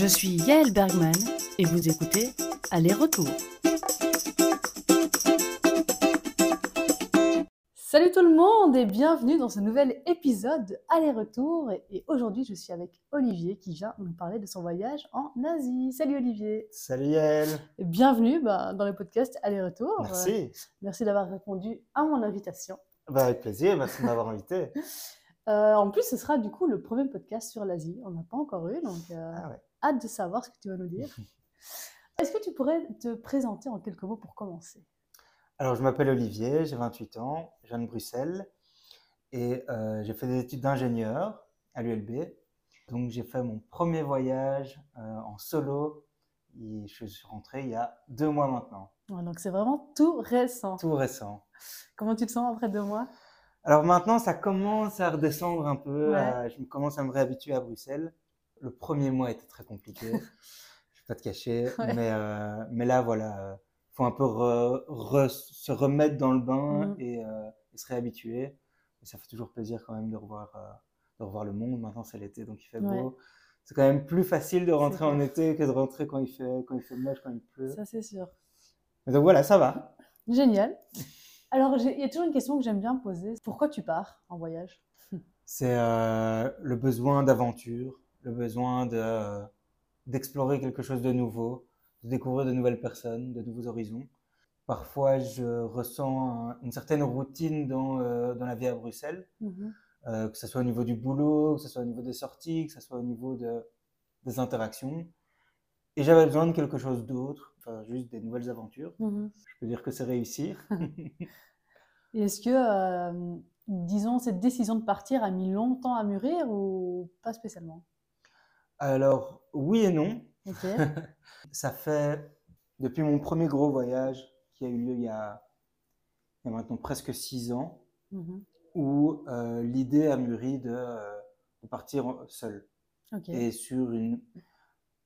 Je suis Yael Bergman et vous écoutez Aller-Retour. Salut tout le monde et bienvenue dans ce nouvel épisode de Aller-Retour. Et aujourd'hui, je suis avec Olivier qui vient nous parler de son voyage en Asie. Salut Olivier. Salut Yael. Et bienvenue bah, dans le podcast Aller-Retour. Merci. Euh, merci d'avoir répondu à mon invitation. Bah, avec plaisir, merci de m'avoir invité. Euh, en plus, ce sera du coup le premier podcast sur l'Asie. On n'a pas encore eu, donc euh, Ah ouais. hâte de savoir ce que tu vas nous dire. Est-ce que tu pourrais te présenter en quelques mots pour commencer? Alors, je m'appelle Olivier, j'ai 28 ans, je viens de Bruxelles et euh, j'ai fait des études d'ingénieur à l'ULB. Donc, j'ai fait mon premier voyage en solo et je suis rentré il y a deux mois maintenant, Ouais, Donc c'est vraiment tout récent. tout récent. Comment tu te sens après deux mois? Alors maintenant, ça commence à redescendre un peu. Ouais. euh, je me commence à me réhabituer à Bruxelles. Le premier mois était très compliqué. je ne vais pas te cacher. Ouais. Mais, euh, mais là, voilà, il faut un peu re- re- se remettre dans le bain et, euh, et se réhabituer. Et ça fait toujours plaisir quand même de revoir, euh, de revoir le monde. Maintenant, c'est l'été, donc il fait Ouais. beau. C'est quand même plus facile de rentrer en été que de rentrer quand il fait, quand il fait moche, quand il pleut. Ça c'est sûr. Mais donc voilà, ça va. Génial. Alors il y a toujours une question que j'aime bien poser. Pourquoi tu pars en voyage? C'est euh, le besoin d'aventure, le besoin de, euh, d'explorer quelque chose de nouveau, de découvrir de nouvelles personnes, de nouveaux horizons. Parfois, je ressens un- une certaine routine dans, euh, dans la vie à Bruxelles, Mhm. euh, que ce soit au niveau du boulot, que ce soit au niveau des sorties, que ce soit au niveau de, des interactions. Et j'avais besoin de quelque chose d'autre, juste des nouvelles aventures. Mhm. Je peux dire que c'est réussir. Est-ce que, euh, disons, cette décision de partir a mis longtemps à mûrir ou pas spécialement? Alors, oui et non. Ça fait depuis mon premier gros voyage qui a eu lieu il y a, il y a maintenant presque six ans, Mhm. où euh, l'idée a mûri de, euh, de partir seul et sur une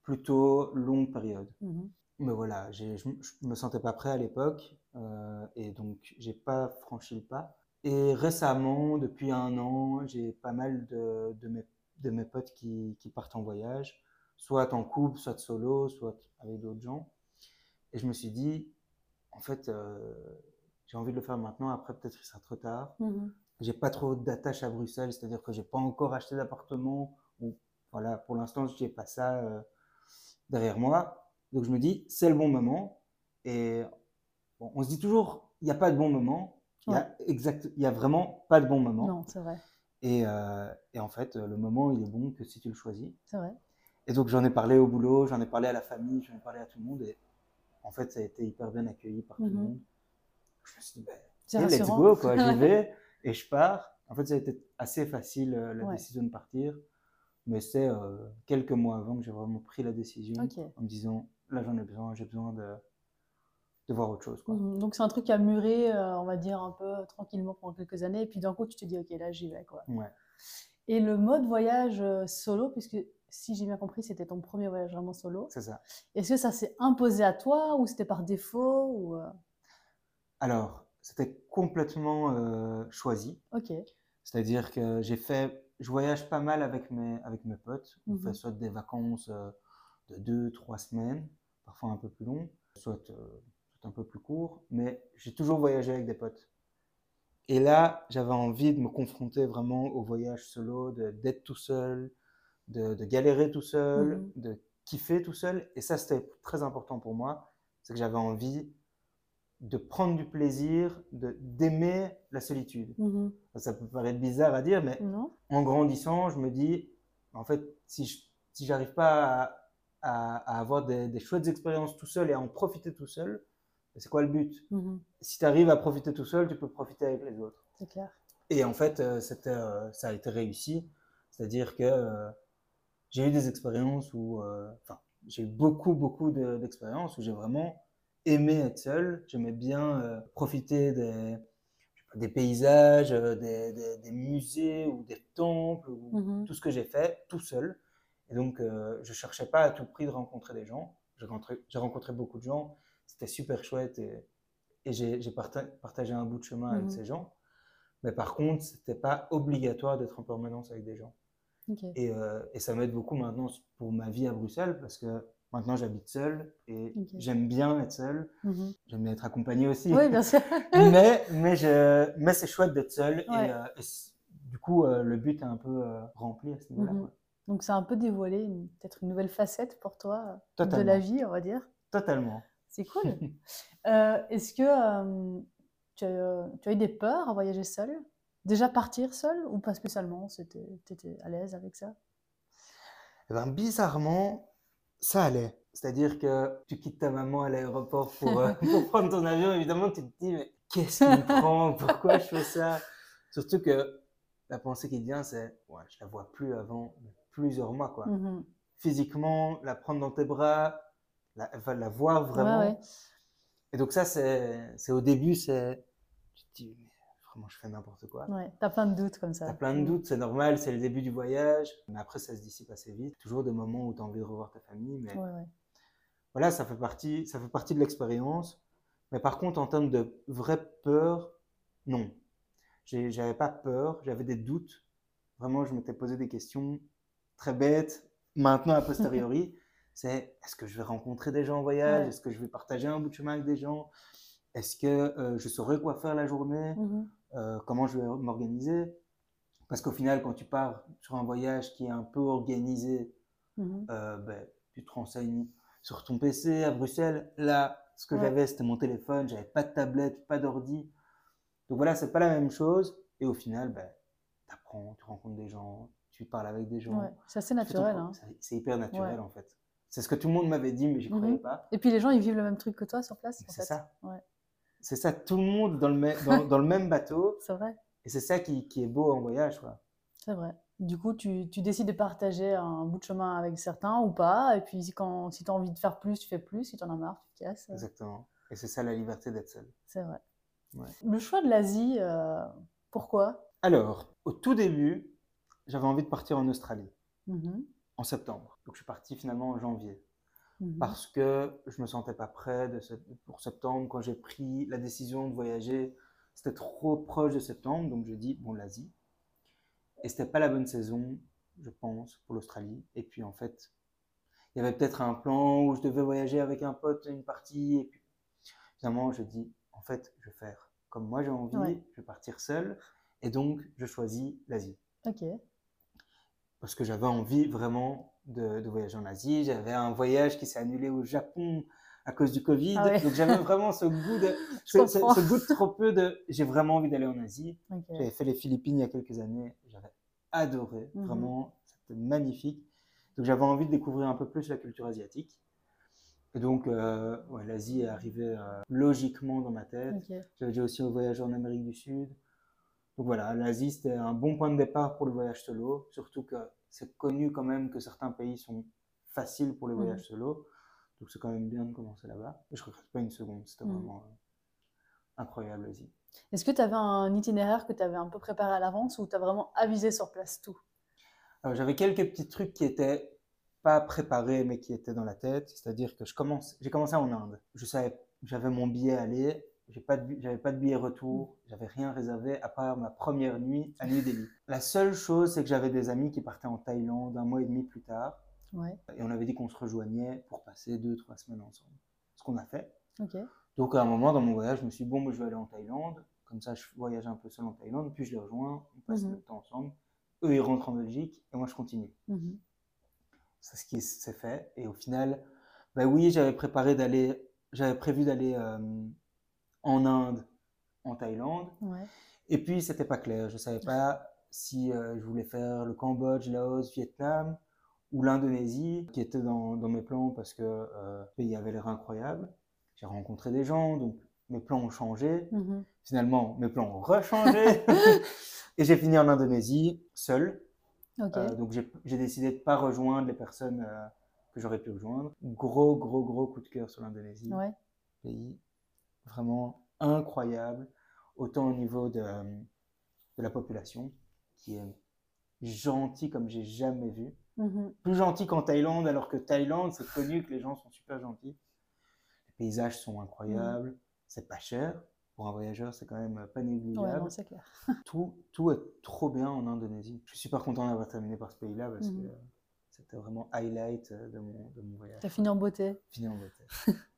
plutôt longue période. Mhm. Mais voilà, je ne me sentais pas prêt à l'époque euh, et donc j'ai pas franchi le pas. Et récemment, depuis un an, j'ai pas mal de, de mes, de mes potes qui, qui partent en voyage, soit en couple, soit solo, soit avec d'autres gens. Et je me suis dit, en fait, euh, j'ai envie de le faire maintenant, après peut-être il sera trop tard. Mhm. J'ai pas trop d'attache à Bruxelles, c'est-à-dire que j'ai pas encore acheté d'appartement. Ou voilà, pour l'instant, je n'ai pas ça euh, derrière moi. Donc je me dis, c'est le bon moment. Et bon, on se dit toujours, il n'y a pas de bon moment. Il y a vraiment pas de bon moment. Non, c'est vrai. Et, euh, et en fait, le moment, il est bon que si tu le choisis. C'est vrai. Et donc j'en ai parlé au boulot, j'en ai parlé à la famille, j'en ai parlé à tout le monde. Et en fait, ça a été hyper bien accueilli par tout le Mhm. monde. Je me suis dit, C'est et let's go, quoi, j'y vais et je pars. En fait, ça a été assez facile euh, la Ouais. décision de partir, mais c'est euh, quelques mois avant que j'ai vraiment pris la décision en me disant là j'en ai besoin, j'ai besoin de, de voir autre chose. Quoi. Mhm. Donc c'est un truc qui a mûri, euh, on va dire, un peu tranquillement pendant quelques années. Et puis d'un coup, tu te dis, ok, là, j'y vais. Quoi. Ouais. Et le mode voyage euh, solo, puisque si j'ai bien compris, c'était ton premier voyage vraiment solo. C'est ça. Est-ce que ça s'est imposé à toi ou c'était par défaut ou, euh, Alors, c'était complètement euh, choisi, Ok. c'est-à-dire que j'ai fait, je voyage pas mal avec mes, avec mes potes. On Mhm. fait soit des vacances euh, de deux, trois semaines, parfois un peu plus soit, euh, soit un peu plus court, mais j'ai toujours voyagé avec des potes. Et là, j'avais envie de me confronter vraiment au voyage solo, de- d'être tout seul, de, de galérer tout seul, Mhm. de kiffer tout seul. Et ça, c'était très important pour moi. C'est que j'avais envie de prendre du plaisir, de d'aimer la solitude. Mhm. Ça peut paraître bizarre à dire, mais Non en grandissant, je me dis, en fait, si je si j'arrive pas à, à- à avoir des, des chouettes expériences tout seul et à en profiter tout seul, c'est quoi le but? Mhm. Si tu arrives à profiter tout seul, tu peux profiter avec les autres. C'est clair. Et en fait, euh, euh, ça a été réussi. C'est-à-dire que euh, j'ai eu des expériences où, enfin, j'ai eu beaucoup, beaucoup de- d'expériences où j'ai vraiment aimé être seul. J'aimais bien profiter des, paysages, des, des- des musées ou des temples, ou Mhm. tout ce que j'ai fait tout seul. Et donc, euh, je cherchais pas à tout prix de rencontrer des gens. J'ai rencontré, beaucoup de gens. C'était super chouette et, et j'ai j'ai parta- partagé un bout de chemin avec ces gens. Mais par contre, c'était pas obligatoire d'être en permanence avec des gens. Et, euh, et ça m'aide beaucoup maintenant pour ma vie à Bruxelles parce que maintenant j'habite seul et j'aime bien être seul. Mhm. J'aime bien être accompagné aussi. Oui, bien sûr. mais mais, je, mais c'est chouette d'être seul. Ouais. Et, euh, et du coup, euh, le but est un peu rempli à ce niveau-là. Quoi. Donc, c'est un peu dévoilé, peut-être une nouvelle facette pour toi euh, de la vie, on va dire. Totalement. C'est cool. Euh, Est-ce que euh, tu, as, tu as eu des peurs à voyager seul Déjà partir seul ou pas spécialement? Tu étais à l'aise avec ça? Eh ben, bizarrement, ça allait. C'est-à-dire que tu quittes ta maman à l'aéroport pour, euh, pour prendre ton avion, évidemment, tu te dis, mais qu'est-ce qui me prend? Pourquoi je fais ça? Surtout que la pensée qui te vient, c'est, ouais, je la vois plus avant plusieurs mois, quoi. Mhm. Physiquement, la prendre dans tes bras, la, enfin, la voir vraiment. Ouais, ouais. Et donc ça, c'est au début, c'est, tu te dis, mais vraiment, je fais n'importe quoi. Ouais, t'as plein de doutes comme ça. T'as plein de doutes, c'est normal, c'est le début du voyage, mais après ça se dissipe assez vite. Toujours des moments où tu as envie de revoir ta famille, mais Ouais, ouais. voilà, ça fait partie, ça fait partie de l'expérience. Mais par contre, en termes de vraie peur, non. J'avais pas peur, j'avais des doutes. Vraiment, je m'étais posé des questions très bêtes. Maintenant, a posteriori, c'est est-ce que je vais rencontrer des gens en voyage? Ouais. Est-ce que je vais partager un bout de chemin avec des gens? Est-ce que euh, je saurais quoi faire la journée? Mhm. euh, comment je vais m'organiser? Parce qu'au final, quand tu pars sur un voyage qui est un peu organisé, Mhm. euh, ben, tu te renseignes sur ton PC à Bruxelles. Là, ce que Ouais. j'avais, c'était mon téléphone, j'avais pas de tablette, pas d'ordi. Donc voilà, c'est pas la même chose. Et au final, ben, tu apprends, tu rencontres des gens, tu parles avec des gens. Ouais, C'est assez ton naturel. hein. c'est- hyper naturel Ouais. en fait. C'est ce que tout le monde m'avait dit, mais j'y Mhm. croyais pas. Et puis les gens, ils vivent le même truc que toi sur place. C'est ça. Ouais, C'est ça, tout le monde dans le, mê- dans, dans le même bateau. c'est vrai. Et c'est ça qui, qui est beau en voyage. C'est vrai. Du coup, tu, tu décides de partager un bout de chemin avec certains ou pas. Et puis, si, quand, si tu as envie de faire plus, tu fais plus. Si tu en as marre, tu te casses. Exactement. Et c'est ça la liberté d'être seul. C'est vrai. Ouais. Le choix de l'Asie, euh, pourquoi? Alors, au tout début, j'avais envie de partir en Australie, Mhm, en septembre. Donc je suis parti finalement en janvier. mhm. Parce que je me sentais pas prêt de pour septembre. Quand j'ai pris la décision de voyager, c'était trop proche de septembre. Donc j'ai dit, bon, l'Asie. Et c'était pas la bonne saison, je pense, pour l'Australie. Et puis en fait, il y avait peut-être un plan où je devais voyager avec un pote une partie. Et puis finalement, je dis, en fait, je vais faire comme moi j'ai envie, Ouais. je vais partir seul. Et donc, je choisis l'Asie. Ok. Parce que j'avais envie vraiment de, de voyager en Asie. J'avais un voyage qui s'est annulé au Japon à cause du Covid. Ah ouais. Donc j'avais vraiment ce goût de, ce, ce- comprends. ce goût de trop peu de, j'ai vraiment envie d'aller en Asie. J'avais fait les Philippines il y a quelques années. J'avais adoré. Mhm. Vraiment, c'était magnifique. Donc j'avais envie de découvrir un peu plus la culture asiatique. Et donc, euh, ouais, l'Asie est arrivée euh, logiquement dans ma tête. J'avais déjà aussi voyagé en Amérique du Sud. Donc voilà, l'Asie, c'était un bon point de départ pour le voyage solo. Surtout que c'est connu quand même que certains pays sont faciles pour les Mhm. voyages solo. Donc c'est quand même bien de commencer là-bas. Et je regrette pas une seconde, c'était Mhm. vraiment euh, incroyable l'Asie. Est-ce que tu avais un itinéraire que tu avais un peu préparé à l'avance ou tu as vraiment avisé sur place tout? Alors, J'avais quelques petits trucs qui étaient pas préparés, mais qui étaient dans la tête. C'est-à-dire que je commence, j'ai commencé en Inde. Je savais, j'avais mon billet aller, j'ai pas de, j'avais pas de billet retour, j'avais rien réservé à part ma première nuit à New Delhi. La seule chose, c'est que j'avais des amis qui partaient en Thaïlande un mois et demi plus tard, Ouais. et on avait dit qu'on se rejoignait pour passer deux, trois semaines ensemble. Ce qu'on a fait. Donc à un moment dans mon voyage, je me suis dit, bon, moi, je vais aller en Thaïlande. Comme ça, je voyage un peu seul en Thaïlande, puis je les rejoins, on passe Mhm. le temps ensemble. Eux, ils rentrent en Belgique, et moi, je continue. Mhm. C'est ce qui s'est fait. Et au final, ben oui, j'avais préparé d'aller, j'avais prévu d'aller euh, en Inde, en Thaïlande. Ouais. Et puis, c'était pas clair. Je savais pas si euh, je voulais faire le Cambodge, Laos, Vietnam ou l'Indonésie, qui était dans, dans mes plans parce que euh, le pays avait l'air incroyable. J'ai rencontré des gens, donc mes plans ont changé. Mhm. Finalement, mes plans ont rechangé. Et j'ai fini en Indonésie, seul. Euh, donc j'ai décidé de pas rejoindre les personnes que j'aurais pu rejoindre. Gros, gros, gros coup de cœur sur l'Indonésie. ouais. Pays vraiment incroyable, autant au niveau de, euh, de la population, qui est gentil comme j'ai jamais vu. Mhm. Plus gentil qu'en Thaïlande, alors que Thaïlande, c'est connu que les gens sont super gentils. Les paysages sont incroyables, c'est pas cher. pour un voyageur, c'est quand même pas négligeable. clair. Tout, tout est trop bien en Indonésie. Je suis super content d'avoir terminé par ce pays-là parce Mhm. que c'était vraiment highlight euh, de mon, de mon voyage. T'as fini en beauté. Fini en beauté.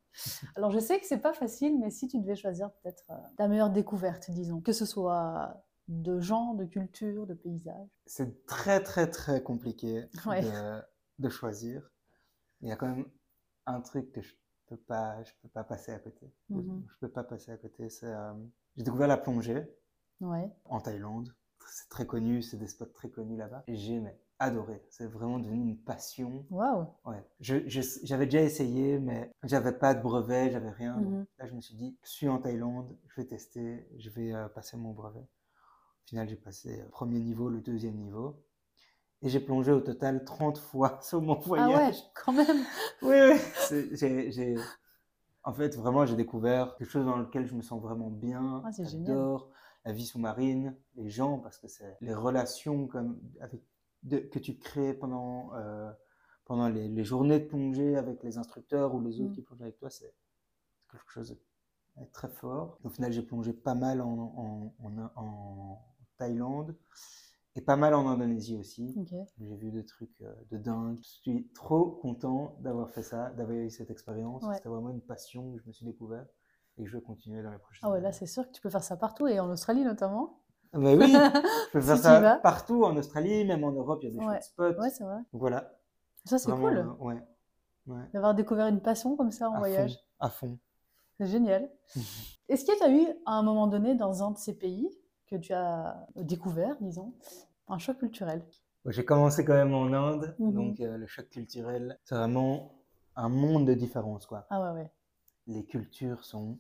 Alors, je sais que c'est pas facile, mais si tu devais choisir peut-être euh, ta meilleure découverte, disons, que ce soit de gens, de culture, de paysage. C'est très, très, très compliqué Ouais. de, de choisir. Il y a quand même un truc que je peux pas, je peux pas passer à côté. Mhm. Je peux pas passer à côté. C'est, euh, j'ai découvert la plongée Ouais. en Thaïlande. C'est très connu, c'est des spots très connus là-bas. Et j'ai mais, adoré. C'est vraiment devenu une passion. Waouh. Ouais. Je, je- j'avais déjà essayé, mais j'avais pas de brevet, j'avais rien. Mhm. Là, je me suis dit, je suis en Thaïlande, je vais tester, je vais euh, passer mon brevet. Au final, j'ai passé le premier niveau, le deuxième niveau. Et j'ai plongé au total 30 fois sur mon Ah ouais, voyage. quand même. Oui, oui. J'ai- En fait, vraiment, j'ai découvert quelque chose dans lequel je me sens vraiment bien. Ah, c'est génial. J'adore la vie sous-marine, les gens, parce que c'est les relations comme avec, de- que tu crées pendant, euh, pendant les, les journées de plongée avec les instructeurs ou les autres Mm. qui plongent avec toi, c'est quelque chose de très fort. Au final, j'ai plongé pas mal en, en, en- en Thaïlande et pas mal en Indonésie aussi. J'ai vu des trucs euh, de dingue. Je suis trop content d'avoir fait ça, d'avoir eu cette expérience. Ouais. C'était vraiment une passion que je me suis découvert et que je vais continuer dans les prochaines Ah ouais, là, c'est sûr que tu peux faire ça partout et en Australie notamment. Ah bah oui, je peux faire Si ça partout en Australie, même en Europe, il y a des Ouais. spots. Ouais, c'est vrai. Donc voilà, Ça, c'est cool euh, ouais, ouais, d'avoir découvert une passion comme ça en à voyage. fond, à fond. C'est génial. Est-ce que tu as eu, à un moment donné, dans un de ces pays que tu as découvert, disons, un choc culturel? J'ai commencé quand même en Inde, Mhm. donc euh, le choc culturel, c'est vraiment un monde de différence, quoi. Ah ouais, ouais. Les cultures sont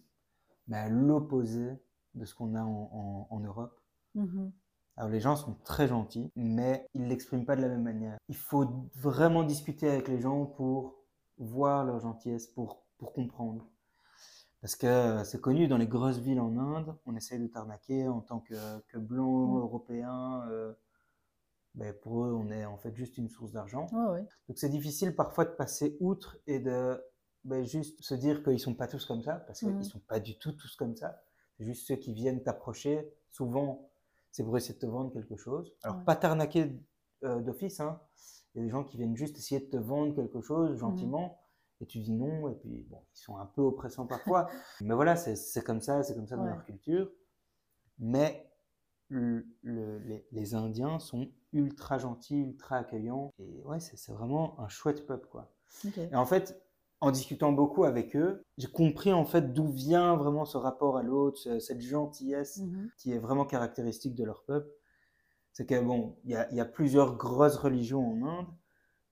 mais à l'opposé de ce qu'on a en, en- en Europe. Mhm. Alors les gens sont très gentils, mais ils l'expriment pas de la même manière. Il faut vraiment discuter avec les gens pour voir leur gentillesse, pour, pour comprendre. Parce que c'est connu dans les grosses villes en Inde, on essaye de t'arnaquer en tant que, que blanc, européen. euh, ben, pour eux, on est en fait juste une source d'argent. Donc c'est difficile parfois de passer outre et de ben, juste se dire qu'ils sont pas tous comme ça, parce qu'ils Mhm. sont pas du tout tous comme ça. C'est juste ceux qui viennent t'approcher. Souvent, c'est pour essayer de te vendre quelque chose. Alors Ouais. pas t'arnaquer euh, d'office, hein. Il y a des gens qui viennent juste essayer de te vendre quelque chose gentiment. Et tu dis non, et puis bon, ils sont un peu oppressants parfois. Mais voilà, c'est comme ça, c'est comme ça dans leur culture. Mais le- le- les, les Indiens sont ultra gentils, ultra accueillants. Et ouais, c'est vraiment un chouette peuple, quoi. Et en fait, en discutant beaucoup avec eux, j'ai compris en fait d'où vient vraiment ce rapport à l'autre, ce- cette gentillesse Mhm. qui est vraiment caractéristique de leur peuple. C'est que bon, il y a, il y a plusieurs grosses religions en Inde,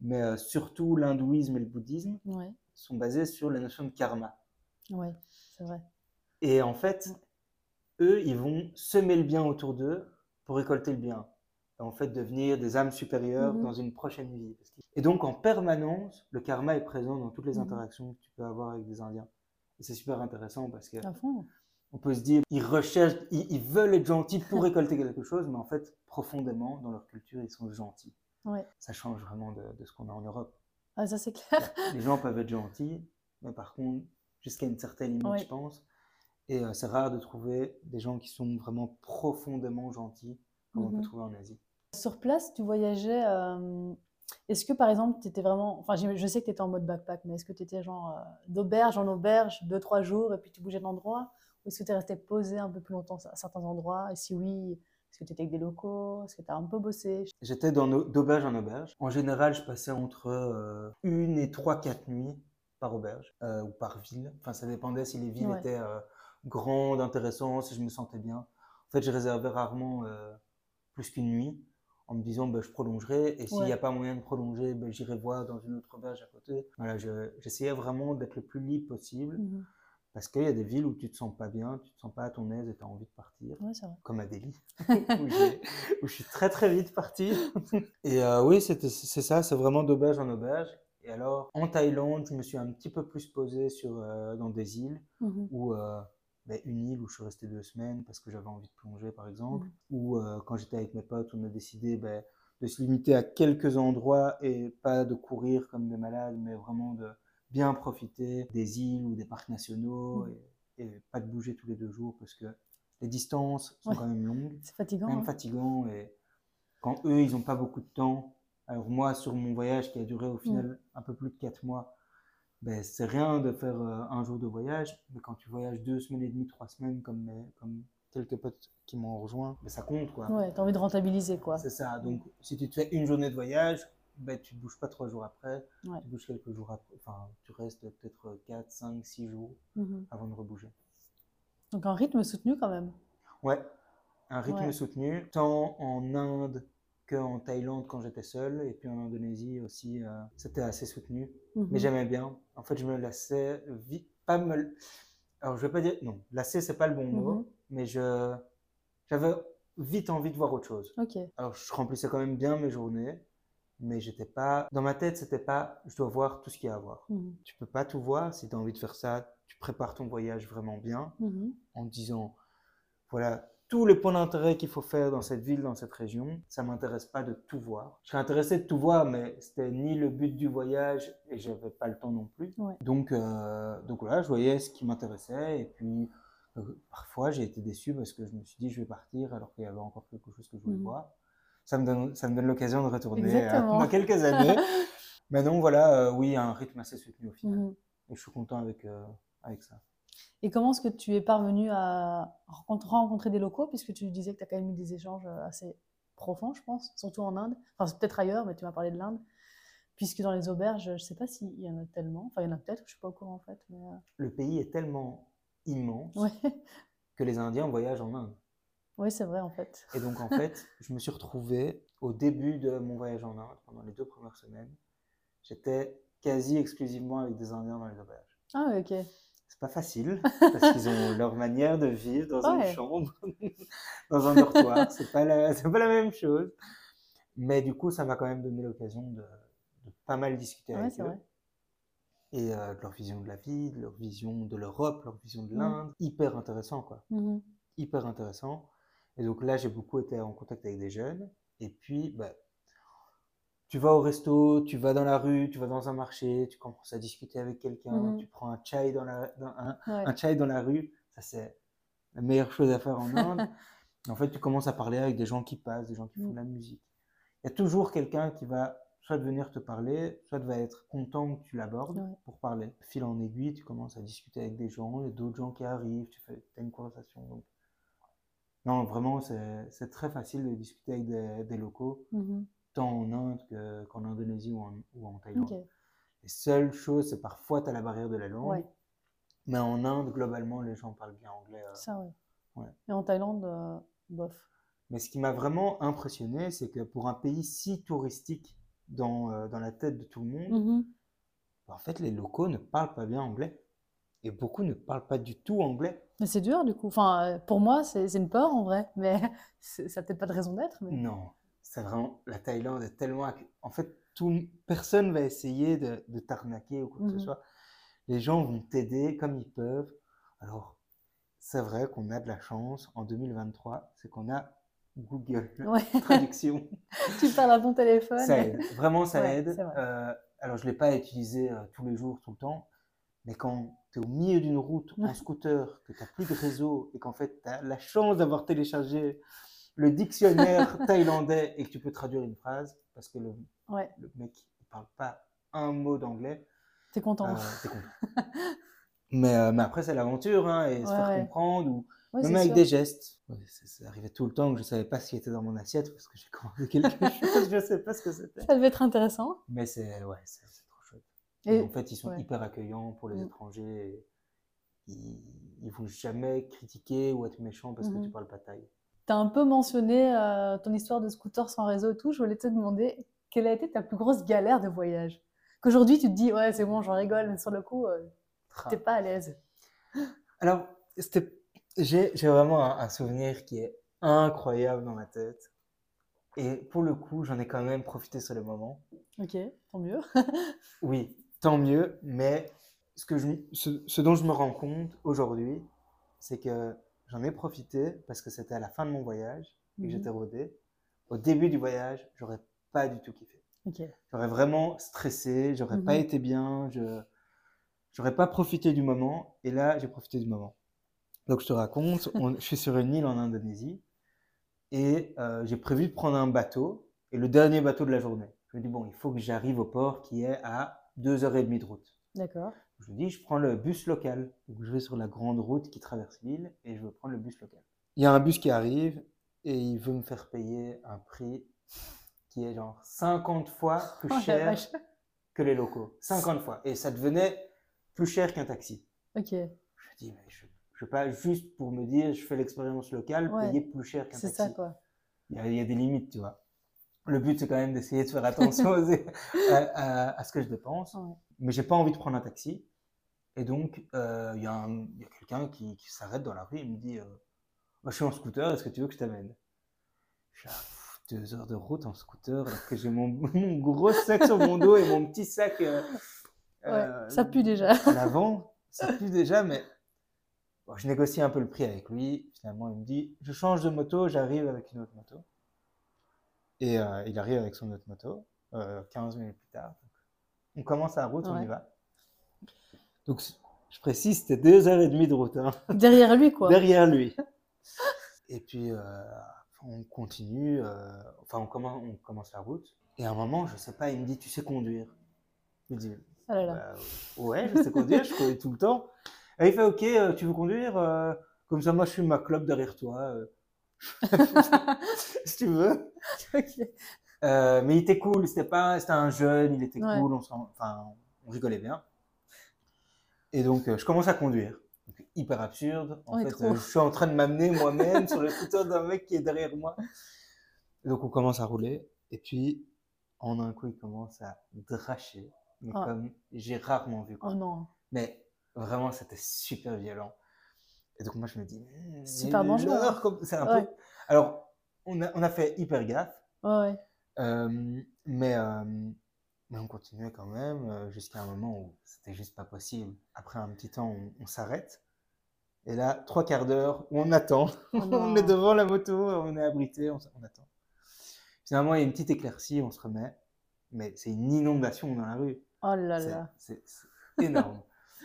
mais euh, surtout l'hindouisme et le bouddhisme Ouais, sont basés sur la notion de karma. c'est vrai. Et en fait, eux, ils vont semer le bien autour d'eux pour récolter le bien. En fait, devenir des âmes supérieures Mhm. dans une prochaine vie. Et donc, en permanence, le karma est présent dans toutes les Mhm. interactions que tu peux avoir avec des Indiens. Et c'est super intéressant parce que on peut se dire, ils recherchent, ils, ils veulent être gentils pour récolter quelque chose, mais en fait, profondément, dans leur culture, ils sont gentils. Ouais. Ça change vraiment de, de ce qu'on a en Europe. Ah, ça, c'est clair. Les gens peuvent être gentils, mais par contre, jusqu'à une certaine limite, je pense. Et euh, c'est rare de trouver des gens qui sont vraiment profondément gentils, comme on Mhm. peut trouver en Asie. Sur place, tu voyageais. euh, Est-ce que par exemple, tu étais vraiment. Enfin, je sais que tu étais en mode backpack, mais est-ce que tu étais genre euh, d'auberge en auberge, deux, trois jours, et puis tu bougeais d'endroit Ou est-ce que tu es resté posé un peu plus longtemps à certains endroits? Et si oui, est-ce que tu étais avec des locaux? Est-ce que tu as un peu bossé? J'étais d'auberge en auberge. En général, je passais entre euh, une et trois, quatre nuits par auberge euh, ou par ville. Enfin, ça dépendait si les villes Ouais. étaient euh, grandes, intéressantes, si je me sentais bien. En fait, je réservais rarement plus qu'une nuit en me disant bah, je prolongerai et s'il n'y Ouais. a pas moyen de prolonger, bah, j'irai voir dans une autre auberge à côté. Voilà, je- j'essayais vraiment d'être le plus libre possible Mhm. parce qu'il y a des villes où tu te sens pas bien, tu te sens pas à ton aise et tu as envie de partir Ouais, c'est vrai. comme à Delhi, où, où je suis très très vite parti. Et euh, oui, c'est ça, c'est vraiment d'auberge en auberge. Et alors, en Thaïlande, je me suis un petit peu plus posé sur, euh, dans des îles, Mhm. ou euh, une île où je suis resté deux semaines parce que j'avais envie de plonger, par exemple, Mhm. ou euh, quand j'étais avec mes potes, on a décidé ben, de se limiter à quelques endroits et pas de courir comme des malades, mais vraiment de bien profiter des îles ou des parcs nationaux. Mhm. Et et pas de bouger tous les deux jours parce que les distances sont Ouais. quand même longues, C'est fatigant. même hein. fatigants. Et quand eux, ils n'ont pas beaucoup de temps, alors moi, sur mon voyage qui a duré au final un peu plus de quatre mois, ben, c'est rien de faire euh, un jour de voyage. Mais quand tu voyages deux semaines et demie, trois semaines, comme, mes- comme quelques potes qui m'ont rejoint, ben, ça compte quoi. Ouais, t'as envie de rentabiliser quoi. C'est ça. Donc, si tu te fais une journée de voyage, ben, tu ne bouges pas trois jours après. Ouais. Tu bouges quelques jours après. Enfin, tu restes peut-être 4, 5, 6 jours Mhm. avant de rebouger. Donc un rythme soutenu quand même. Ouais, un rythme Ouais. soutenu, tant en Inde qu'en Thaïlande quand j'étais seul, et puis en Indonésie aussi, euh, c'était assez soutenu. Mhm. Mais j'aimais bien. En fait, je me lassais vite. Pas me... Alors, je vais pas dire. Non, lasser, c'est pas le bon mot, Mhm. mais je j'avais vite envie de voir autre chose. Alors, je remplissais quand même bien mes journées, mais j'étais pas. Dans ma tête, c'était pas je dois voir tout ce qu'il y a à voir. Mhm. Tu peux pas tout voir. Si tu as envie de faire ça, tu prépares ton voyage vraiment bien Mhm. en te disant voilà tous les points d'intérêt qu'il faut faire dans cette ville, dans cette région. Ça m'intéresse pas de tout voir. Je serais intéressé de tout voir, mais c'était ni le but du voyage et j'avais pas le temps non plus. Ouais. Donc, euh, donc voilà, je voyais ce qui m'intéressait et puis euh, parfois j'ai été déçu parce que je me suis dit je vais partir alors qu'il y avait encore quelque chose que je voulais Mhm. voir. Ça me donne, ça me donne l'occasion de retourner euh, dans quelques années. Mais non, voilà, euh, oui, un rythme assez soutenu au final. Mhm. Et je suis content avec, avec ça. Et comment est-ce que tu es parvenu à rencontrer, des locaux, puisque tu disais que tu as quand même eu des échanges euh, assez profonds, je pense, surtout en Inde. Enfin, peut-être ailleurs, mais tu m'as parlé de l'Inde. Puisque dans les auberges, je ne sais pas s'il y en a tellement. Enfin, il y en a peut-être, je ne suis pas au courant en fait. Mais... euh, Le pays est tellement immense Ouais. que les Indiens voyagent en Inde. Oui, c'est vrai en fait. Et donc, en fait, je me suis retrouvé au début de mon voyage en Inde, pendant les deux premières semaines. J'étais quasi exclusivement avec des Indiens dans les auberges. Ah, ok. C'est pas facile, parce qu'ils ont leur manière de vivre dans Ouais. une chambre, dans un dortoir. C'est pas, la, c'est pas la même chose. Mais du coup, ça m'a quand même donné l'occasion de, de pas mal discuter Ouais, avec eux. vrai. Et euh, de leur vision de la vie, de leur vision de l'Europe, leur vision de Mm. l'Inde. Hyper intéressant, quoi. Mhm. hyper intéressant. Et donc là, j'ai beaucoup été en contact avec des jeunes. Et puis, bah, tu vas au resto, tu vas dans la rue, tu vas dans un marché, tu commences à discuter avec quelqu'un, Mhm. tu prends un chai dans la, dans un, Ouais. un chai dans la rue. Ça, c'est la meilleure chose à faire en Inde. en fait, tu commences à parler avec des gens qui passent, des gens qui font Mm. de la musique. Il y a toujours quelqu'un qui va soit venir te parler, soit va être content que tu l'abordes Ouais. pour parler. Fil en aiguille, tu commences à discuter avec des gens, il y a d'autres gens qui arrivent, tu fais as une conversation. Donc, non, vraiment, c'est très facile de discuter avec des, des locaux, Mhm. Tant en Inde que- qu'en Indonésie ou en, ou en Thaïlande. Ok. Les seules choses, c'est parfois tu as la barrière de la langue, Ouais. mais en Inde, globalement, les gens parlent bien anglais. euh. Ça. Ouais. Et en Thaïlande, euh, bof. Mais ce qui m'a vraiment impressionné, c'est que pour un pays si touristique dans, euh, dans la tête de tout le monde, Mhm. en fait, les locaux ne parlent pas bien anglais. Et beaucoup ne parlent pas du tout anglais. Mais c'est dur du coup. Enfin, euh, pour moi, c'est une peur en vrai, mais ça n'a peut-être pas de raison d'être. Mais... Non, c'est vraiment. La Thaïlande est tellement. En fait, tout, personne va essayer de, de t'arnaquer ou quoi que Mhm. ce soit. Les gens vont t'aider comme ils peuvent. Alors, c'est vrai qu'on a de la chance en 2023, c'est qu'on a Google Ouais. Traduction. tu parles à ton téléphone. Ça aide, vraiment ça Ouais, aide. vrai. Euh, alors je ne l'ai pas utilisé euh, tous les jours, tout le temps, mais quand tu es au milieu d'une route en scooter, que tu n'as plus de réseau et qu'en fait tu as la chance d'avoir téléchargé le dictionnaire thaïlandais et que tu peux traduire une phrase, parce que le, Ouais, le mec ne parle pas un mot d'anglais, t'es content. euh, t'es content. mais, euh, mais après c'est l'aventure, hein, et se faire ouais. comprendre, ou Ouais, même avec sûr. des gestes. Ça, ça arrivait tout le temps que je ne savais pas ce qui était dans mon assiette, parce que j'ai commandé quelque chose, je ne sais pas ce que c'était. Ça devait être intéressant. Mais c'est ouais, c'est c'est trop chouette. Et Et en fait, ils sont hyper accueillants pour les Mm. étrangers. Ils, ils vont jamais critiquer ou être méchants parce que tu parles pas thaï. Tu as un peu mentionné euh, ton histoire de scooter sans réseau et tout. Je voulais te demander quelle a été ta plus grosse galère de voyage? Qu'aujourd'hui, tu te dis, ouais, c'est bon, j'en rigole, mais sur le coup, euh, Tra- t'es pas à l'aise. Alors, j'ai j'ai vraiment un, un souvenir qui est incroyable dans ma tête. Et pour le coup, j'en ai quand même profité sur le moment. Ok, tant mieux. Oui, tant mieux, mais ce, que je, ce, ce dont je me rends compte aujourd'hui, c'est que j'en ai profité parce que c'était à la fin de mon voyage et que Mhm. j'étais rodé. Au début du voyage, j'aurais pas du tout kiffé. J'aurais vraiment stressé, j'aurais pas Mhm. été bien, je j'aurais pas profité du moment. Et là, j'ai profité du moment. Donc je te raconte, on- je suis sur une île en Indonésie et euh, j'ai prévu de prendre un bateau et le dernier bateau de la journée. Je me dis, bon, il faut que j'arrive au port qui est à 2h30 de route. D'accord. Je me dis, je prends le bus local. Donc je vais sur la grande route qui traverse l'île et je veux prendre le bus local. Il y a un bus qui arrive et il veut me faire payer un prix qui est genre 50 fois plus Oh cher que les locaux. 50 fois. Et ça devenait plus cher qu'un taxi. Ok, Je me dis, mais je ne veux pas juste pour me dire, je fais l'expérience locale, Ouais. payer plus cher qu'un c'est taxi. ça quoi. Il y, a, il y a des limites, tu vois. Le but, c'est quand même d'essayer de faire attention aux- à, à- à ce que je dépense. Ouais. Mais j'ai pas envie de prendre un taxi. Et donc, euh, il y a, un- il y a quelqu'un qui, qui s'arrête dans la rue et me dit euh, Je suis en scooter, est-ce que tu veux que je t'amène? Je Pff, deux heures de route en scooter, alors que j'ai mon, mon gros sac sur mon dos et mon petit sac euh, Ouais, ça pue déjà. à l'avant. Ça pue déjà, mais bon, je négocie un peu le prix avec lui. Finalement, il me dit Je change de moto, j'arrive avec une autre moto. Et il arrive avec son autre moto, euh, 15 minutes plus tard. On commence la route, on y va. Donc, je précise, c'était deux heures et demie de route hein, Derrière lui quoi. derrière lui. Et puis, euh, on continue, euh, enfin, on commence, on commence la route. Et à un moment, je sais pas, il me dit Tu sais conduire? Je dis Ah là là. bah, ouais, je sais conduire, je conduis tout le temps. Et il fait Ok, euh, tu veux conduire Comme ça, moi, je suis ma clope derrière toi. si tu veux. Ok. Euh, mais il était cool, c'était pas, c'était un jeune, il était Ouais. cool, on, s'en- enfin, on rigolait bien. Et donc, euh, je commence à conduire. Donc, hyper absurde. En fait, euh, je suis en train de m'amener moi-même sur le scooter d'un mec qui est derrière moi. Et donc, on commence à rouler. Et puis, en un coup, il commence à dracher. Mais Ah. comme j'ai rarement vu. Quoi. Oh non. Mais vraiment, c'était super violent. Et donc, moi, je me dis, Super dangereux, hein. comme- c'est un Ouais. peu. Alors, on a, on a fait hyper gaffe. Ouais. Euh, mais, mais on continuait quand même euh, jusqu'à un moment où c'était juste pas possible. Après un petit temps, on, on s'arrête. Et là, trois quarts d'heure, on attend. Oh on est devant la moto, on est abrité, on, attend. Finalement, il y a une petite éclaircie, on se remet. Mais c'est une inondation dans la rue. Oh là là. C'est énorme.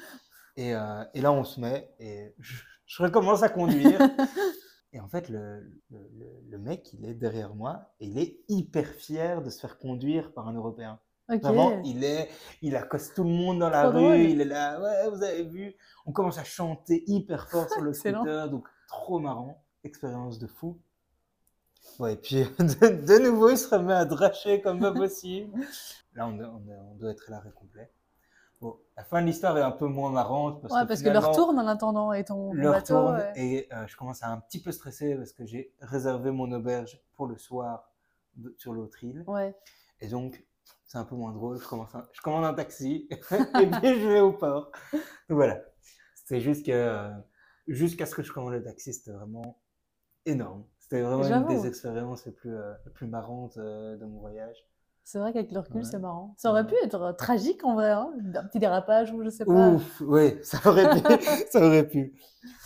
et, euh, et là, on se met et je, je recommence à conduire. et en fait, le, le- le- le mec, il est derrière moi et il est hyper fier de se faire conduire par un Européen. Ok. Vraiment, il est, il accoste tout le monde dans la rue, drôle. il est là, ouais, vous avez vu. On commence à chanter hyper fort sur le scooter, donc trop marrant, expérience de fou. Ouais, et puis de, de nouveau, il se remet à dracher comme pas possible. Là, on, on- on doit être à l'arrêt complet. Bon, la fin de l'histoire est un peu moins marrante parce ouais, que parce que leur tourne en attendant et ton, ton leur bateau. tourne ouais. et euh, je commence à un petit peu stresser parce que j'ai réservé mon auberge pour le soir de- sur l'autre île. Ouais. Et donc, c'est un peu moins drôle. Je, commence un- je commande un taxi et puis je vais au port. Donc voilà. C'est juste que, euh, jusqu'à ce que je commande le taxi, c'était vraiment énorme. C'était vraiment une des expériences les plus, euh, les plus marrantes euh, de mon voyage. C'est vrai qu'avec le recul, Ouais. c'est marrant. Ça aurait pu être tragique en vrai, hein un petit dérapage ou je sais pas. Ouf, oui, ça aurait pu. ça aurait pu.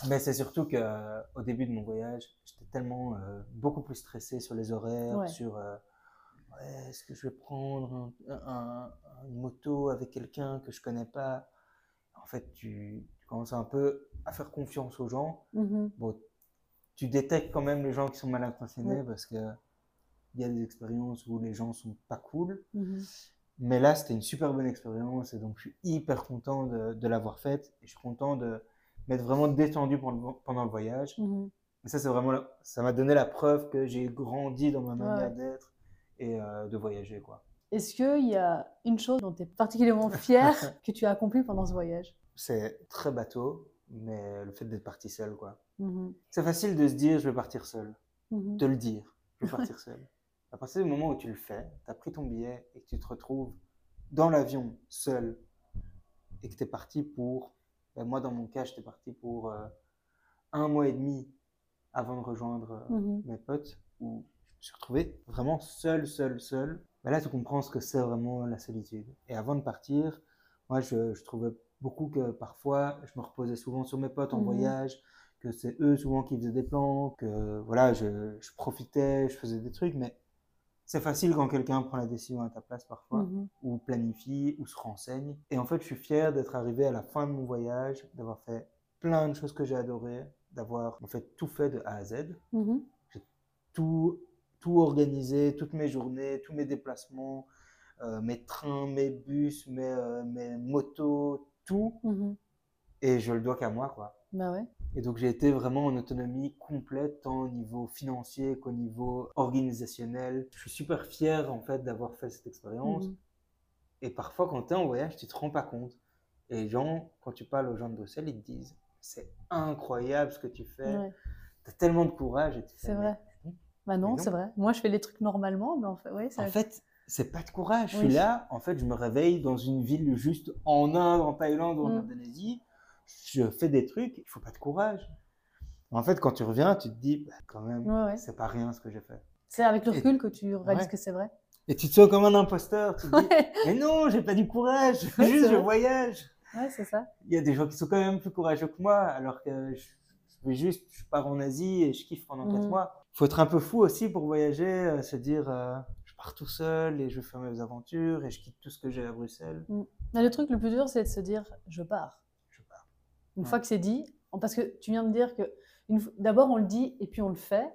Mais c'est surtout que euh, au début de mon voyage, j'étais tellement euh, beaucoup plus stressé sur les horaires, Ouais. sur ouais, est-ce que je vais prendre un- un- une moto avec quelqu'un que je connais pas? En fait, tu, tu commences un peu à faire confiance aux gens. Mhm. Bon, tu détectes quand même les gens qui sont mal intentionnés parce que il y a des expériences où les gens sont pas cool. Mhm. Mais là, c'était une super bonne expérience et donc je suis hyper content de, de l'avoir faite et je suis content de m'être vraiment détendu pendant, le- pendant le voyage. Mhm. Et ça, c'est vraiment, ça m'a donné la preuve que j'ai grandi dans ma manière Ouais. d'être et euh, de voyager, quoi. Est-ce qu'il y a une chose dont tu es particulièrement fier que tu as accompli pendant ce voyage? C'est très bateau, mais le fait d'être parti seul, quoi. Mhm. C'est facile de se dire, je vais partir seul. Mhm. De le dire, je vais partir seul. À partir du moment où tu le fais, tu as pris ton billet et que tu te retrouves dans l'avion seul et que tu es parti pour, ben, moi dans mon cas, j'étais parti pour euh, un mois et demi avant de rejoindre euh, Mhm. mes potes, je me suis retrouvé vraiment seul, seul, seul. Ben là, tu comprends ce que c'est vraiment la solitude. Et avant de partir, moi, je, je trouvais beaucoup que parfois, je me reposais souvent sur mes potes en Mhm. voyage, que c'est eux souvent qui faisaient des plans, que voilà, je, je profitais, je faisais des trucs, mais c'est facile quand quelqu'un prend la décision à ta place parfois, Mhm. ou planifie, ou se renseigne. Et en fait, je suis fier d'être arrivé à la fin de mon voyage, d'avoir fait plein de choses que j'ai adorées, d'avoir en fait tout fait de A à Z. Mhm. tout, tout organisé, toutes mes journées, tous mes déplacements, euh, mes trains, mes bus, mes, euh, mes motos, tout. Mhm. Et je le dois qu'à moi, quoi. Bah ouais. Et donc j'ai été vraiment en autonomie complète, tant au niveau financier qu'au niveau organisationnel. Je suis super fier en fait d'avoir fait cette expérience. Mhm. Et parfois quand tu es en voyage, tu te rends pas compte. Et les gens, quand tu parles aux gens de Bruxelles, ils te disent c'est incroyable ce que tu fais. Ouais. Tu as tellement de courage. C'est vrai. Bah non, c'est vrai. Moi, je fais les trucs normalement, mais en fait, ouais, ça. En fait, c'est pas de courage. Je suis là, en fait, je me réveille dans une ville juste en Inde, en Thaïlande ou en Mm. Indonésie. Je fais des trucs, il faut pas de courage. En fait, quand tu reviens, tu te dis, bah, quand même, Ouais, ouais. c'est pas rien ce que j'ai fait. C'est avec le Et- recul que tu réalises Ouais. que c'est vrai. Et tu te sens comme un imposteur. Tu te dis, mais non, j'ai pas du courage, juste je voyage. ouais c'est ça. Il y a des gens qui sont quand même plus courageux que moi, alors que je, je vais juste, je pars en Asie et je kiffe pendant quatre Mhm. mois. Il faut être un peu fou aussi pour voyager, euh, se dire, euh, je pars tout seul et je fais mes aventures et je quitte tout ce que j'ai à Bruxelles. Mais le truc le plus dur, c'est de se dire, je pars. Je pars. Une Ouais. fois que c'est dit, parce que tu viens de dire que d'abord on le dit et puis on le fait.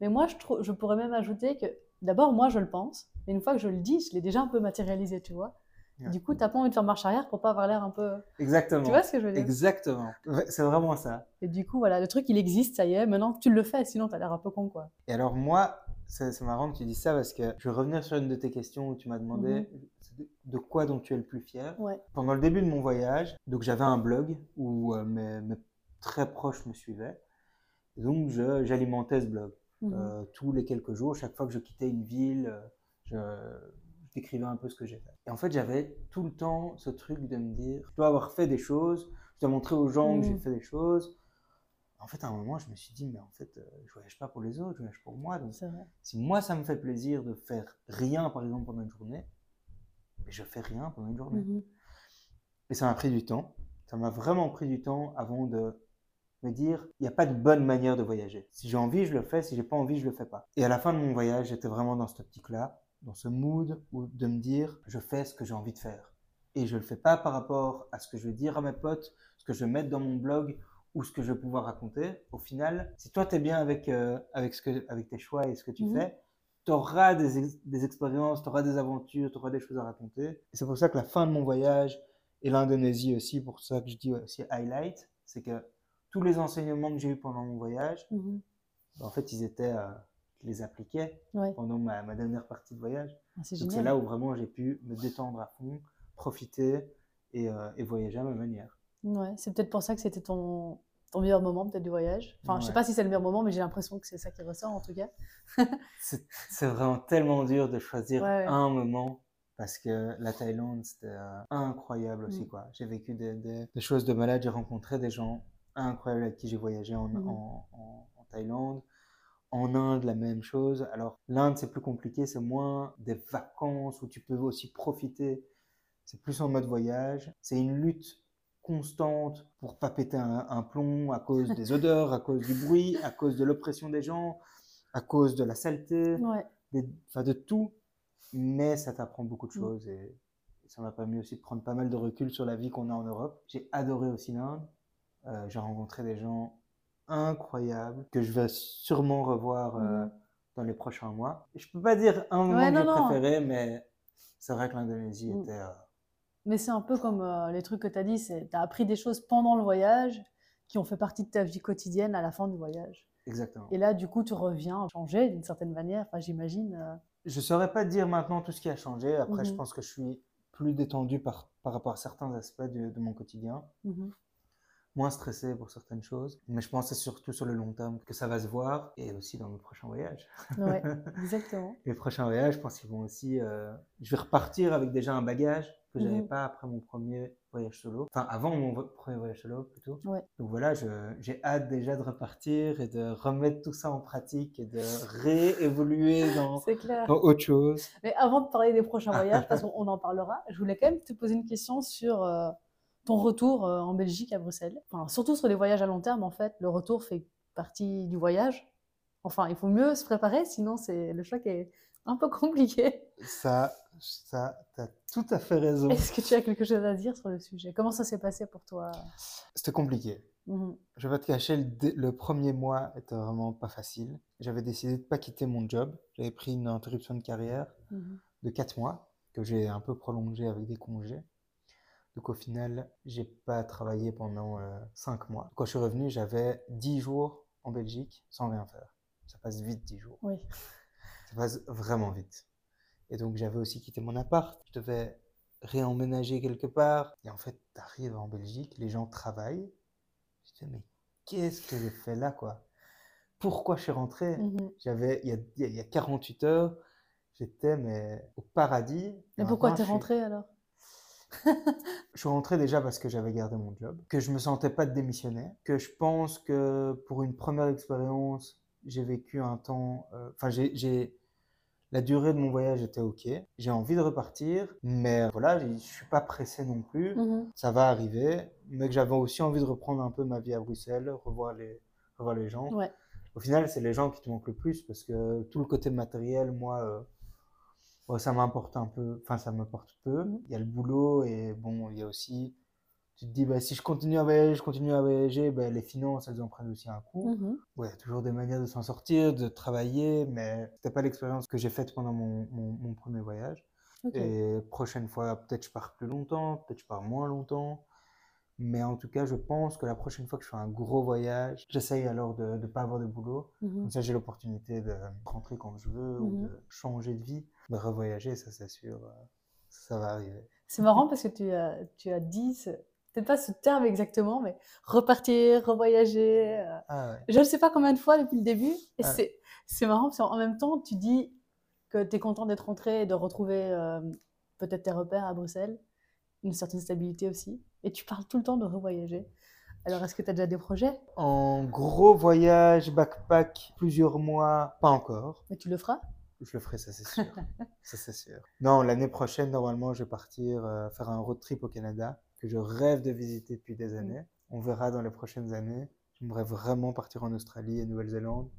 Mais moi, je, je pourrais même ajouter que d'abord, moi, je le pense. Mais une fois que je le dis, je l'ai déjà un peu matérialisé, tu vois. Ouais. Du coup, t'as pas envie de faire marche arrière pour pas avoir l'air un peu. Exactement. Tu vois ce que je veux dire? Exactement. C'est vraiment ça. Et du coup, voilà, le truc, il existe, ça y est. Maintenant, tu le fais, sinon t'as l'air un peu con, quoi. Et alors moi, c'est marrant que tu dis ça parce que je vais revenir sur une de tes questions où tu m'as demandé c'est de, de quoi donc tu es le plus fier. Ouais. Pendant le début de mon voyage, donc j'avais un blog où euh, mes, mes très proches me suivaient. Et donc j'alimentais ce blog. Mhm. Euh, tous les quelques jours, chaque fois que je quittais une ville, euh, je décrivais un peu ce que j'ai fait. Et en fait, j'avais tout le temps ce truc de me dire, je dois avoir fait des choses, je dois montrer aux gens que j'ai Mhm. fait des choses. En fait, à un moment, je me suis dit, mais en fait, euh, je voyage pas pour les autres, je voyage pour moi. Donc, vrai. si moi, ça me fait plaisir de faire rien, par exemple, pendant une journée, mais je fais rien pendant une journée. Mhm. Et ça m'a pris du temps. Ça m'a vraiment pris du temps avant de me dire, il n'y a pas de bonne manière de voyager. Si j'ai envie, je le fais. Si j'ai pas envie, je le fais pas. Et à la fin de mon voyage, j'étais vraiment dans cette optique-là, dans ce mood où de me dire, je fais ce que j'ai envie de faire. Et je le fais pas par rapport à ce que je vais dire à mes potes, ce que je vais mettre dans mon blog ou ce que je vais pouvoir raconter. Au final, si toi, tu es bien avec, euh, avec, ce que, avec tes choix et ce que tu Mhm. fais, tu auras des, ex- des expériences, tu auras des aventures, tu auras des choses à raconter. Et c'est pour ça que la fin de mon voyage, et l'Indonésie aussi, pour ça que je dis aussi highlight, c'est que tous les enseignements que j'ai eus pendant mon voyage, Mhm. en fait, ils étaient, euh, les appliquais Ouais. pendant ma, ma dernière partie de voyage. Ah, C'est Donc c'est génial. là où vraiment j'ai pu me détendre à fond, profiter et, euh, et voyager à ma manière. Ouais, c'est peut-être pour ça que c'était ton, ton meilleur moment peut-être du voyage. Enfin, je sais Ouais. pas si c'est le meilleur moment, mais j'ai l'impression que c'est ça qui ressort en tout cas. C'est vraiment tellement dur de choisir Ouais, ouais. un moment parce que la Thaïlande, c'était euh, incroyable aussi. Mm. quoi. J'ai vécu des, des- des choses de malade, j'ai rencontré des gens incroyables avec qui j'ai voyagé en, en- en- en Thaïlande. En Inde, la même chose. Alors, l'Inde, c'est plus compliqué, c'est moins des vacances où tu peux aussi profiter. C'est plus en mode voyage. C'est une lutte constante pour pas péter un, un plomb à cause des odeurs, à cause du bruit, à cause de l'oppression des gens, à cause de la saleté, Ouais. des- enfin de tout. Mais ça t'apprend beaucoup de Mm. choses et ça m'a permis aussi de prendre pas mal de recul sur la vie qu'on a en Europe. J'ai adoré aussi l'Inde. Euh, j'ai rencontré des gens incroyables que je vais sûrement revoir euh, Mhm. dans les prochains mois. Je peux pas dire un moment Ouais, que non, j'ai non. préféré, mais c'est vrai que l'Indonésie Mm. était. euh, Mais c'est un peu comme euh, les trucs que tu as dit, c'est tu as appris des choses pendant le voyage qui ont fait partie de ta vie quotidienne à la fin du voyage. exactement. Et là, du coup, tu reviens changer d'une certaine manière, enfin, j'imagine. Je saurais pas dire maintenant tout ce qui a changé. Après, je Mhm. pense que je suis plus détendu par, par rapport à certains aspects de, de mon quotidien. mhm. Moins stressé pour certaines choses. Mais je pense que c'est surtout sur le long terme que ça va se voir et aussi dans mes prochains voyages. Ouais, exactement. Les prochains voyages, je pense qu'ils vont aussi. euh, Je vais repartir avec déjà un bagage que j'avais Mhm. pas après mon premier voyage solo. Enfin, avant mon premier voyage solo plutôt. Ouais. Donc voilà, j'ai hâte déjà de repartir et de remettre tout ça en pratique et de réévoluer dans autre chose. Mais avant de parler des prochains voyages, parce qu'on en parlera, je voulais quand même te poser une question sur euh, ton retour euh, en Belgique, à Bruxelles. Enfin, surtout sur les voyages à long terme, en fait. Le retour fait partie du voyage. Enfin, il faut mieux se préparer, sinon c'est le choc est un peu compliqué. Ça, ça, t'as tout à fait raison. Est-ce que tu as quelque chose à dire sur le sujet? Comment ça s'est passé pour toi? C'était compliqué. Mhm. Je vais pas te cacher, le, le premier mois était vraiment pas facile. J'avais décidé de pas quitter mon job. J'avais pris une interruption de carrière Mhm. de 4 mois que j'ai un peu prolongé avec des congés. Donc au final, j'ai pas travaillé pendant 5 mois. Quand je suis revenu, j'avais 10 jours en Belgique sans rien faire. Ça passe vite 10 jours. Oui. Ça passe vraiment vite. Et donc j'avais aussi quitté mon appart. Je devais réemménager quelque part. Et en fait, tu arrives en Belgique, les gens travaillent. Je te dis, mais qu'est-ce que j'ai fait là, quoi? Pourquoi je suis rentré? Mhm. J'avais, il y y a- il y a 48 heures, j'étais mais au paradis. Et Mais pourquoi t'es suis- rentré alors? Je suis rentré déjà parce que j'avais gardé mon job, que je me sentais pas de démissionner, que je pense que pour une première expérience, j'ai vécu un temps, euh, enfin j'ai, j'ai, la durée de mon voyage était ok. J'ai envie de repartir, mais voilà, je suis pas pressé non plus. Mhm. Ça va arriver, mais que j'avais aussi envie de reprendre un peu ma vie à Bruxelles, revoir les, revoir les gens. Ouais. Au final, c'est les gens qui te manquent le plus parce que tout le côté matériel, moi, euh, bon, ça m'importe un peu, enfin, ça m'importe peu. Il y a le boulot et bon, il y a aussi, tu te dis, bah, si je continue à voyager, je continue à voyager, bah, les finances, elles en prennent aussi un coup. Mhm. Ouais, il y a toujours des manières de s'en sortir, de travailler, mais c'était pas l'expérience que j'ai faite pendant mon, mon, mon premier voyage. Et prochaine fois, peut-être je pars plus longtemps, peut-être je pars moins longtemps. Mais en tout cas, je pense que la prochaine fois que je fais un gros voyage, j'essaye alors de ne pas avoir de boulot. Mhm. Comme ça, j'ai l'opportunité de rentrer quand je veux ou Mhm. de changer de vie, de revoyager, ça c'est sûr. euh, Ça va arriver. C'est marrant parce que tu as, tu as dit, ce- peut-être pas ce terme exactement, mais repartir, revoyager. euh, Ah ouais. Je ne sais pas combien de fois depuis le début. Et Ouais. c'est, c'est marrant parce qu'en même temps, tu dis que tu es content d'être rentré et de retrouver euh, peut-être tes repères à Bruxelles, une certaine stabilité aussi. Et tu parles tout le temps de revoyager. Alors, est-ce que tu as déjà des projets? En gros voyage, backpack, plusieurs mois, pas encore. Mais tu le feras? Je le ferai, ça c'est sûr. ça c'est sûr. Non, l'année prochaine, normalement, je vais partir euh, faire un road trip au Canada que je rêve de visiter depuis des années. On verra dans les prochaines années. J'aimerais vraiment partir en Australie et Nouvelle-Zélande.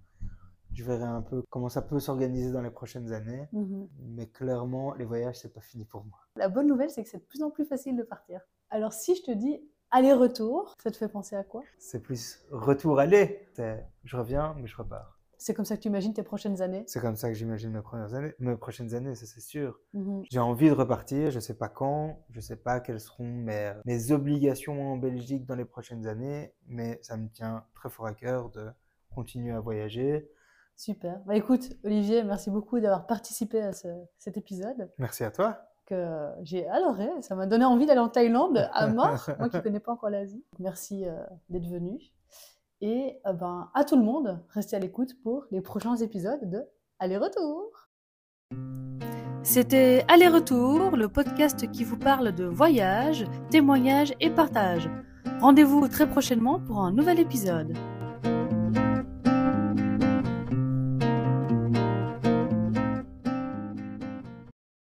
Je verrai un peu comment ça peut s'organiser dans les prochaines années. Mhm. Mais clairement, les voyages, c'est pas fini pour moi. La bonne nouvelle, c'est que c'est de plus en plus facile de partir. Alors, si je te dis aller-retour, ça te fait penser à quoi? C'est plus retour aller. C'est je reviens, mais je repars. C'est comme ça que tu imagines tes prochaines années? C'est comme ça que j'imagine mes premières années, mes prochaines années, ça c'est sûr. Mhm. J'ai envie de repartir, je sais pas quand, je sais pas quelles seront mes, mes obligations en Belgique dans les prochaines années, mais ça me tient très fort à cœur de continuer à voyager. Super. Bah écoute, Olivier, merci beaucoup d'avoir participé à ce- cet épisode Merci à toi. que j'ai adoré. Ça m'a donné envie d'aller en Thaïlande à mort, moi qui ne connais pas encore l'Asie. Merci euh, d'être venu. Et euh, ben, à tout le monde, restez à l'écoute pour les prochains épisodes de Aller-retour. C'était Aller-retour, le podcast qui vous parle de voyage, témoignages et partage. Rendez-vous très prochainement pour un nouvel épisode.